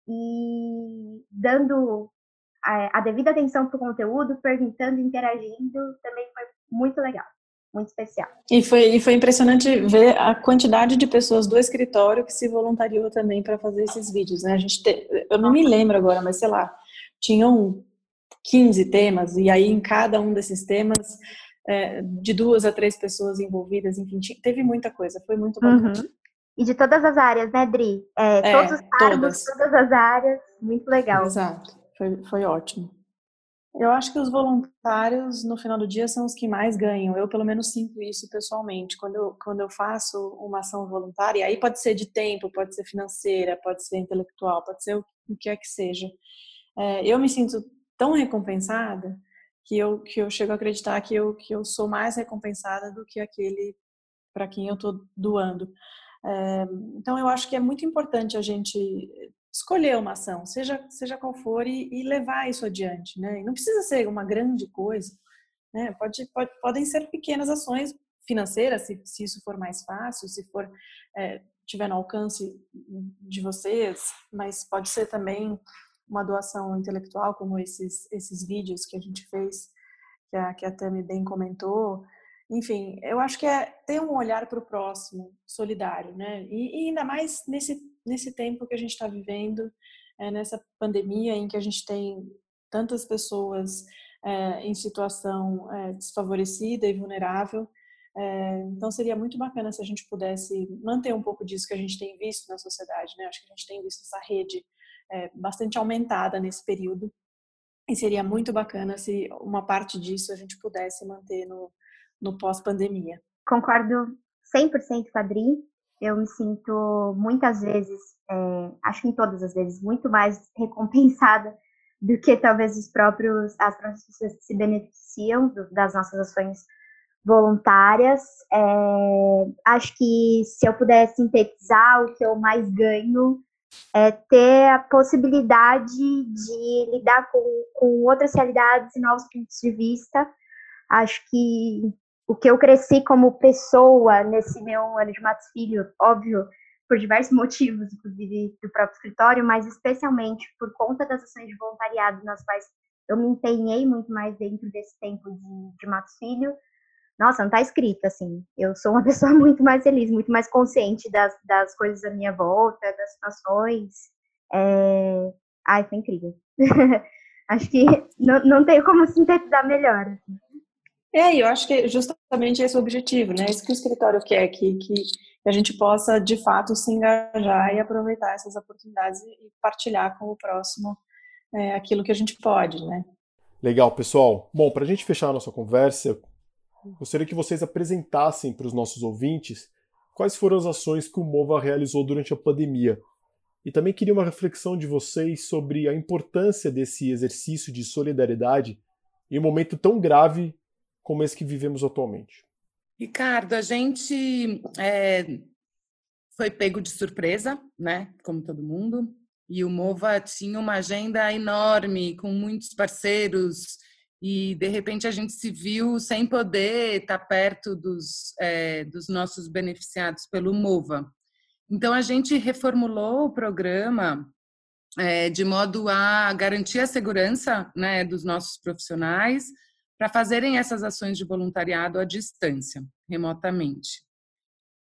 e dando a, a devida atenção para o conteúdo, perguntando, interagindo, também foi muito legal muito especial. E foi, e foi impressionante ver a quantidade de pessoas do escritório que se voluntariou também para fazer esses vídeos, né? A gente te, eu não me lembro agora, mas sei lá, tinham 15 temas, e aí em cada um desses temas, é, de duas a três pessoas envolvidas, enfim, teve muita coisa, foi muito bacana. Uhum. E de todas as áreas, né, Dri? É, é, todos os cargos, todas. todas as áreas, muito legal. Exato, foi, foi ótimo. Eu acho que os voluntários, no final do dia, são os que mais ganham. Eu, pelo menos, sinto isso pessoalmente. Quando eu, quando eu faço uma ação voluntária, e aí pode ser de tempo, pode ser financeira, pode ser intelectual, pode ser o que é que seja é, eu me sinto tão recompensada que eu, que eu chego a acreditar que eu, que eu sou mais recompensada do que aquele para quem eu estou doando. É, então, eu acho que é muito importante a gente escolher uma ação, seja, seja qual for, e, e levar isso adiante. Né? E não precisa ser uma grande coisa, né? pode, pode, podem ser pequenas ações financeiras, se, se isso for mais fácil, se for é, tiver no alcance de vocês, mas pode ser também uma doação intelectual, como esses, esses vídeos que a gente fez, que a, que a Tami bem comentou. Enfim, eu acho que é ter um olhar para o próximo, solidário, né? E, e, ainda mais nesse, nesse tempo que a gente está vivendo, é, nessa pandemia em que a gente tem tantas pessoas é, em situação é, desfavorecida e vulnerável. É, então seria muito bacana se a gente pudesse manter um pouco disso que a gente tem visto na sociedade, né? Acho que a gente tem visto essa rede é, bastante aumentada nesse período. E seria muito bacana se uma parte disso a gente pudesse manter no, no pós-pandemia. Concordo 100% com a Adri. Eu me sinto muitas vezes, é, acho que em todas as vezes, muito mais recompensada do que talvez os próprios, as próprias pessoas que se beneficiam do, das nossas ações voluntárias. É, acho que se eu pudesse sintetizar o que eu mais ganho é ter a possibilidade de lidar com, com outras realidades e novos pontos de vista. Acho que o que eu cresci como pessoa nesse meu ano de Matos Filho, óbvio, por diversos motivos, inclusive do próprio escritório, mas especialmente por conta das ações de voluntariado nas quais eu me empenhei muito mais dentro desse tempo de, de Matos Filho. Nossa, não tá escrito assim. Eu sou uma pessoa muito mais feliz, muito mais consciente das, das coisas à minha volta, das situações. É... Ai, foi incrível. Acho que não, não tem como sintetizar melhor. Assim. É, eu acho que justamente esse é o objetivo, né? Isso que o escritório quer, que, que a gente possa, de fato, se engajar e aproveitar essas oportunidades e partilhar com o próximo é, aquilo que a gente pode, né? Legal, pessoal. Bom, para a gente fechar a nossa conversa, gostaria que vocês apresentassem para os nossos ouvintes quais foram as ações que o MOVA realizou durante a pandemia. E também queria uma reflexão de vocês sobre a importância desse exercício de solidariedade em um momento tão grave como esse que vivemos atualmente? Ricardo, a gente é, foi pego de surpresa, né? Como todo mundo. E o Mova tinha uma agenda enorme, com muitos parceiros, e de repente a gente se viu sem poder estar perto dos, é, dos nossos beneficiados pelo Mova. Então a gente reformulou o programa é, de modo a garantir a segurança né, dos nossos profissionais, para fazerem essas ações de voluntariado à distância, remotamente.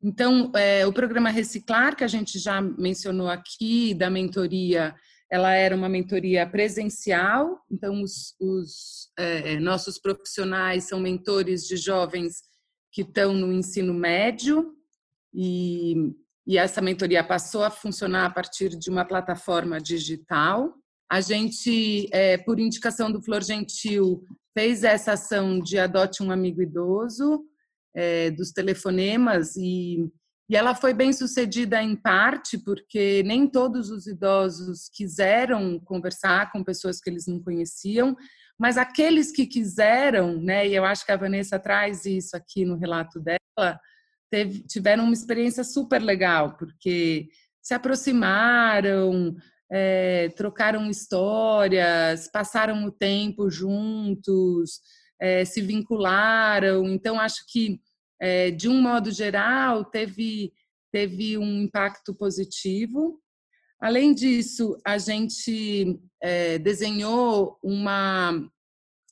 Então, é, o programa Reciclar, que a gente já mencionou aqui, da mentoria, ela era uma mentoria presencial, então os, os é, nossos profissionais são mentores de jovens que estão no ensino médio e, e essa mentoria passou a funcionar a partir de uma plataforma digital. A gente, é, por indicação do Flor Gentil, fez essa ação de adote um amigo idoso, é, dos telefonemas, e, e ela foi bem sucedida em parte porque nem todos os idosos quiseram conversar com pessoas que eles não conheciam, mas aqueles que quiseram, né, e eu acho que a Vanessa traz isso aqui no relato dela, teve, tiveram uma experiência super legal, porque se aproximaram, é, trocaram histórias, passaram o tempo juntos, é, se vincularam. Então, acho que, é, de um modo geral, teve, teve um impacto positivo. Além disso, a gente desenhou uma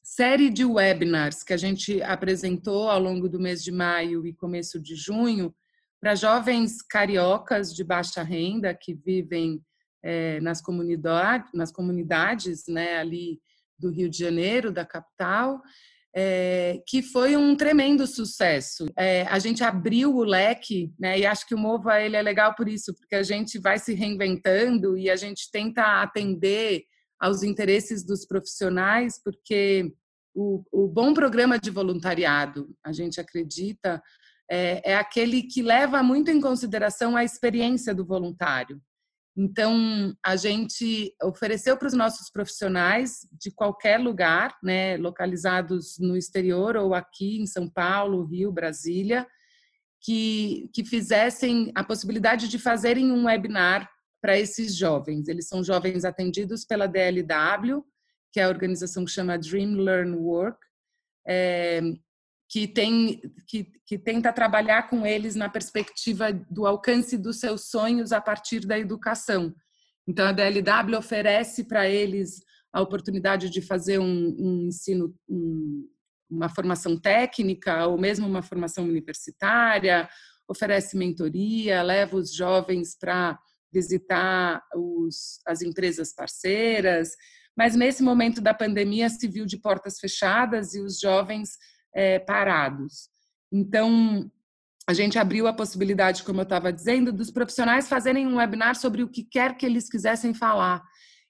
série de webinars que a gente apresentou ao longo do mês de maio e começo de junho para jovens cariocas de baixa renda que vivem é, nas, comunidade, nas comunidades né, ali do Rio de Janeiro, da capital, é, que foi um tremendo sucesso. É, a gente abriu o leque, né, e acho que o Mova ele é legal por isso, porque a gente vai se reinventando e a gente tenta atender aos interesses dos profissionais, porque o, o bom programa de voluntariado, a gente acredita, é, é aquele que leva muito em consideração a experiência do voluntário. Então, a gente ofereceu para os nossos profissionais de qualquer lugar, né, localizados no exterior ou aqui em São Paulo, Rio, Brasília, que, que fizessem a possibilidade de fazerem um webinar para esses jovens. Eles são jovens atendidos pela DLW, que é a organização que chama Dream Learn Work, é, que, tem, que, que tenta trabalhar com eles na perspectiva do alcance dos seus sonhos a partir da educação. Então, a DLW oferece para eles a oportunidade de fazer um, um ensino, um, uma formação técnica ou mesmo uma formação universitária, oferece mentoria, leva os jovens para visitar os, as empresas parceiras, mas nesse momento da pandemia se viu de portas fechadas e os jovens é, parados. Então, a gente abriu a possibilidade, como eu estava dizendo, dos profissionais fazerem um webinar sobre o que quer que eles quisessem falar.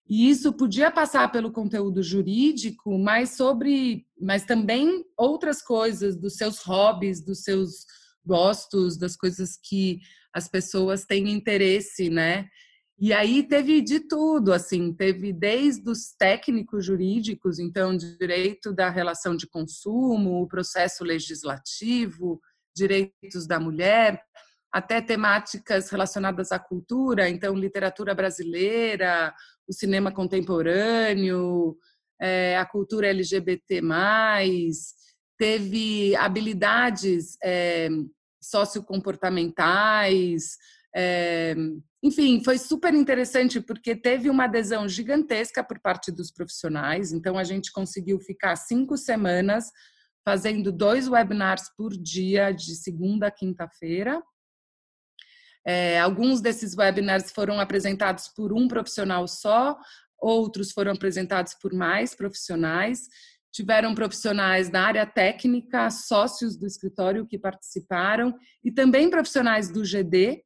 E isso podia passar pelo conteúdo jurídico, mas sobre, mas também outras coisas dos seus hobbies, dos seus gostos, das coisas que as pessoas têm interesse, né? E aí teve de tudo, assim, teve desde os técnicos jurídicos, então direito da relação de consumo, o processo legislativo, direitos da mulher, até temáticas relacionadas à cultura, então literatura brasileira, o cinema contemporâneo, é, a cultura LGBT+, teve habilidades é, sociocomportamentais, é, enfim, foi super interessante porque teve uma adesão gigantesca por parte dos profissionais. Então, a gente conseguiu ficar cinco semanas fazendo dois webinars por dia, de segunda a quinta-feira. É, alguns desses webinars foram apresentados por um profissional só, outros foram apresentados por mais profissionais. Tiveram profissionais da área técnica, sócios do escritório que participaram, e também profissionais do GD,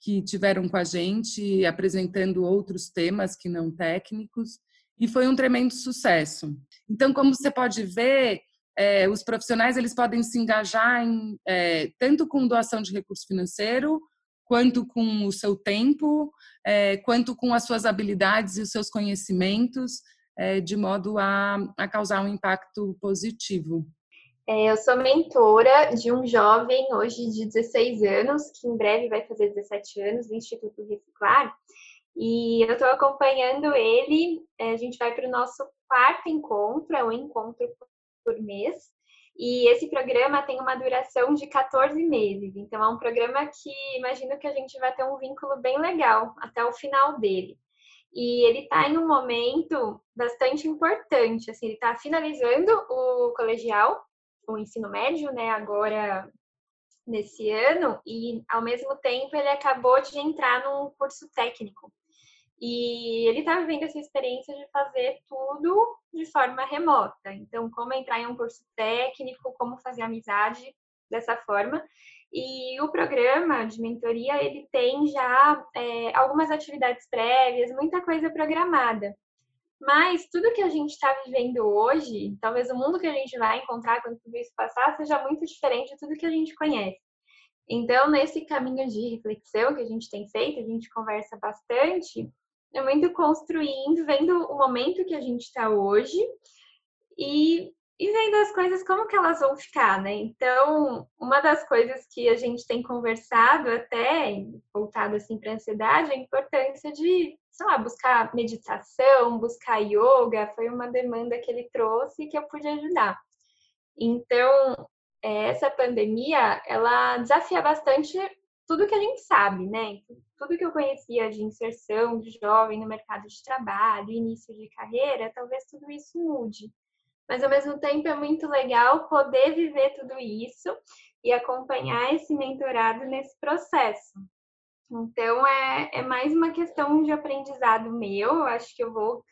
que tiveram com a gente apresentando outros temas que não técnicos e foi um tremendo sucesso. Então, como você pode ver, é, os profissionais eles podem se engajar em, é, tanto com doação de recurso financeiro, quanto com o seu tempo, é, quanto com as suas habilidades e os seus conhecimentos, é, de modo a, a causar um impacto positivo. É, eu sou mentora de um jovem, hoje de 16 anos, que em breve vai fazer 17 anos, do Instituto Reciclar. E eu estou acompanhando ele. É, a gente vai para o nosso quarto encontro, é um encontro por mês. E esse programa tem uma duração de 14 meses. Então, é um programa que imagino que a gente vai ter um vínculo bem legal até o final dele. E ele está em um momento bastante importante. Assim, ele está finalizando o colegial o ensino médio, né, agora nesse ano, e ao mesmo tempo ele acabou de entrar num curso técnico. E ele está vivendo essa experiência de fazer tudo de forma remota. Então, como entrar em um curso técnico, como fazer amizade dessa forma. E o programa de mentoria, ele tem já é, algumas atividades prévias, muita coisa programada. Mas tudo que a gente está vivendo hoje, talvez o mundo que a gente vai encontrar quando tudo isso passar, seja muito diferente de tudo que a gente conhece. Então, nesse caminho de reflexão que a gente tem feito, a gente conversa bastante, é muito construindo, vendo o momento que a gente está hoje e, e vendo as coisas como que elas vão ficar, né? Então, uma das coisas que a gente tem conversado até, voltado assim para a ansiedade, é a importância de sei lá, buscar meditação, buscar yoga, foi uma demanda que ele trouxe que eu pude ajudar. Então, é, essa pandemia, ela desafia bastante tudo que a gente sabe, né? Tudo que eu conhecia de inserção de jovem no mercado de trabalho, início de carreira, talvez tudo isso mude. Mas ao mesmo tempo é muito legal poder viver tudo isso e acompanhar esse mentorado nesse processo. Então, é, é mais uma questão de aprendizado meu. Eu acho que eu vou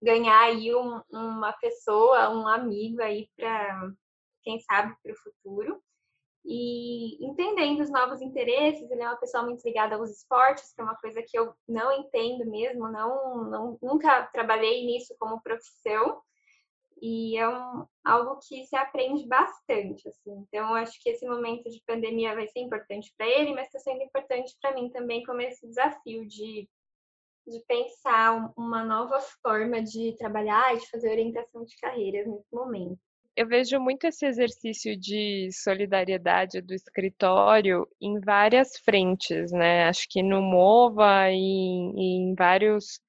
ganhar aí um, uma pessoa, um amigo aí para, quem sabe, para o futuro. E entendendo os novos interesses, ele é uma pessoa muito ligada aos esportes, que é uma coisa que eu não entendo mesmo, não, não nunca trabalhei nisso como profissão. E é um, algo que se aprende bastante, assim. Então, acho que esse momento de pandemia vai ser importante para ele, mas está sendo importante para mim também, como esse desafio de, de pensar uma nova forma de trabalhar e de fazer orientação de carreiras nesse momento. Eu vejo muito esse exercício de solidariedade do escritório em várias frentes, né? Acho que no MOVA e em vários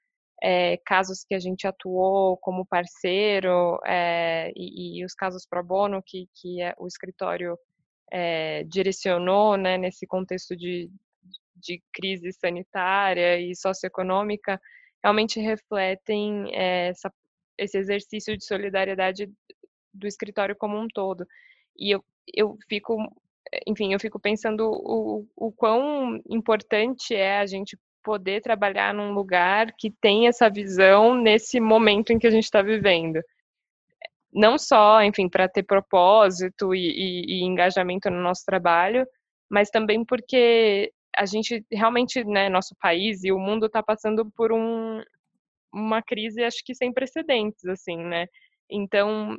é, casos que a gente atuou como parceiro é, e, e, os casos pro bono que, que o escritório é, direcionou né, nesse contexto de, de crise sanitária e socioeconômica realmente refletem essa, esse exercício de solidariedade do escritório como um todo. E eu, eu fico, enfim, eu fico pensando o, o quão importante é a gente poder trabalhar num lugar que tem essa visão nesse momento em que a gente está vivendo. Não só, enfim, para ter propósito e, e, e, engajamento no nosso trabalho, mas também porque a gente realmente, né, nosso país e o mundo está passando por um, uma crise, acho que sem precedentes, assim, né? Então,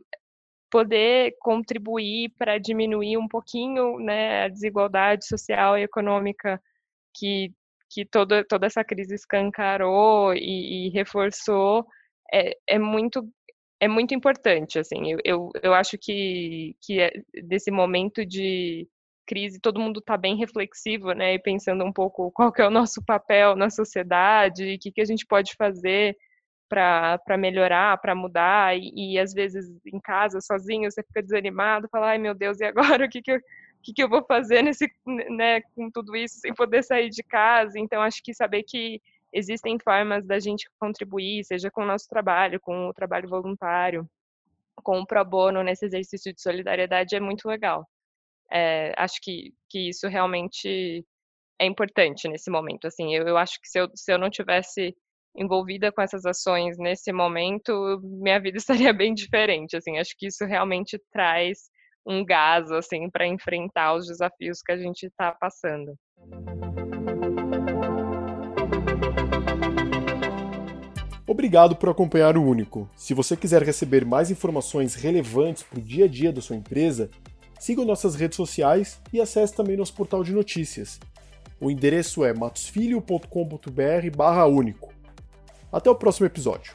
poder contribuir para diminuir um pouquinho, né, a desigualdade social e econômica que que toda, toda essa crise escancarou e, e reforçou é, é muito é muito importante assim. Eu, eu, eu acho que que é desse momento de crise, todo mundo está bem reflexivo, né, e pensando um pouco qual que é o nosso papel na sociedade, o que, que a gente pode fazer para melhorar, para mudar, e, e, às vezes em casa, sozinho, você fica desanimado, fala, ai meu Deus, e agora? O que, que eu o que, que, eu vou fazer nesse, né, com tudo isso sem poder sair de casa. Então, acho que saber que existem formas da gente contribuir, seja com o nosso trabalho, com o trabalho voluntário, com o pro bono nesse exercício de solidariedade é muito legal. É, acho que, que isso realmente é importante nesse momento. Assim, eu, eu acho que se eu, se eu não tivesse envolvida com essas ações nesse momento, minha vida estaria bem diferente. Assim, acho que isso realmente traz um gás assim para enfrentar os desafios que a gente está passando. Obrigado por acompanhar o Único. Se você quiser receber mais informações relevantes para o dia a dia da sua empresa, siga nossas redes sociais e acesse também nosso portal de notícias. O endereço é matosfilho.com.br/único. Até o próximo episódio.